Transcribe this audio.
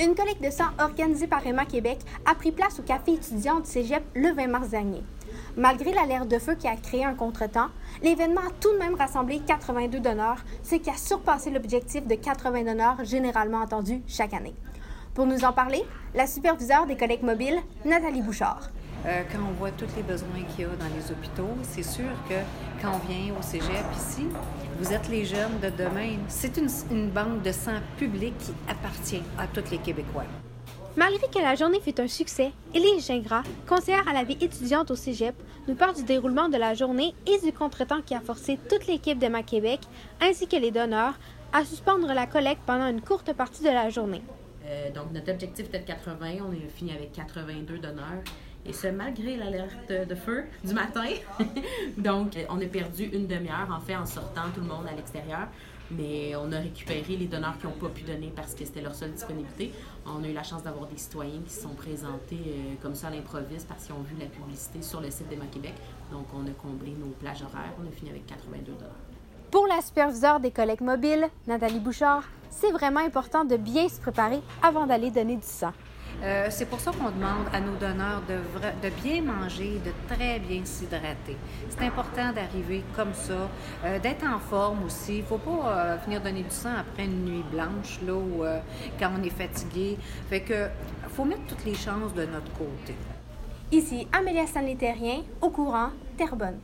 Une collecte de sang organisée par Emma Québec a pris place au café étudiant du Cégep le 20 mars dernier. Malgré l'alerte de feu qui a créé un contretemps, l'événement a tout de même rassemblé 82 donneurs, ce qui a surpassé l'objectif de 80 donneurs généralement attendus chaque année. Pour nous en parler, la superviseure des collectes mobiles, Nathalie Bouchard. Euh, quand on voit tous les besoins qu'il y a dans les hôpitaux, c'est sûr que quand on vient au cégep ici, vous êtes les jeunes de demain. C'est une, une banque de sang public qui appartient à tous les Québécois. Malgré que la journée fut un succès, Élise Gingras, conseillère à la vie étudiante au Cégep, nous parle du déroulement de la journée et du contretemps qui a forcé toute l'équipe d'Emma Québec, ainsi que les donneurs, à suspendre la collecte pendant une courte partie de la journée. Euh, donc, notre objectif était de 80. On est fini avec 82 donneurs. Et ce, malgré l'alerte de feu du matin. donc, on a perdu une demi-heure, en fait, en sortant tout le monde à l'extérieur. Mais on a récupéré les donneurs qui n'ont pas pu donner parce que c'était leur seule disponibilité. On a eu la chance d'avoir des citoyens qui se sont présentés euh, comme ça à l'improviste parce qu'ils ont vu la publicité sur le site d'Emma Québec. Donc, on a comblé nos plages horaires. On a fini avec 82 donneurs. Pour la superviseure des collectes mobiles, Nathalie Bouchard, c'est vraiment important de bien se préparer avant d'aller donner du sang. Euh, c'est pour ça qu'on demande à nos donneurs de, bien manger, de très bien s'hydrater. C'est important d'arriver comme ça, euh, d'être en forme aussi. Il ne faut pas euh, venir donner du sang après une nuit blanche, là, quand on est fatigué. Fait que faut mettre toutes les chances de notre côté. Ici Amélia Stanley-Terrien, au courant, Terrebonne.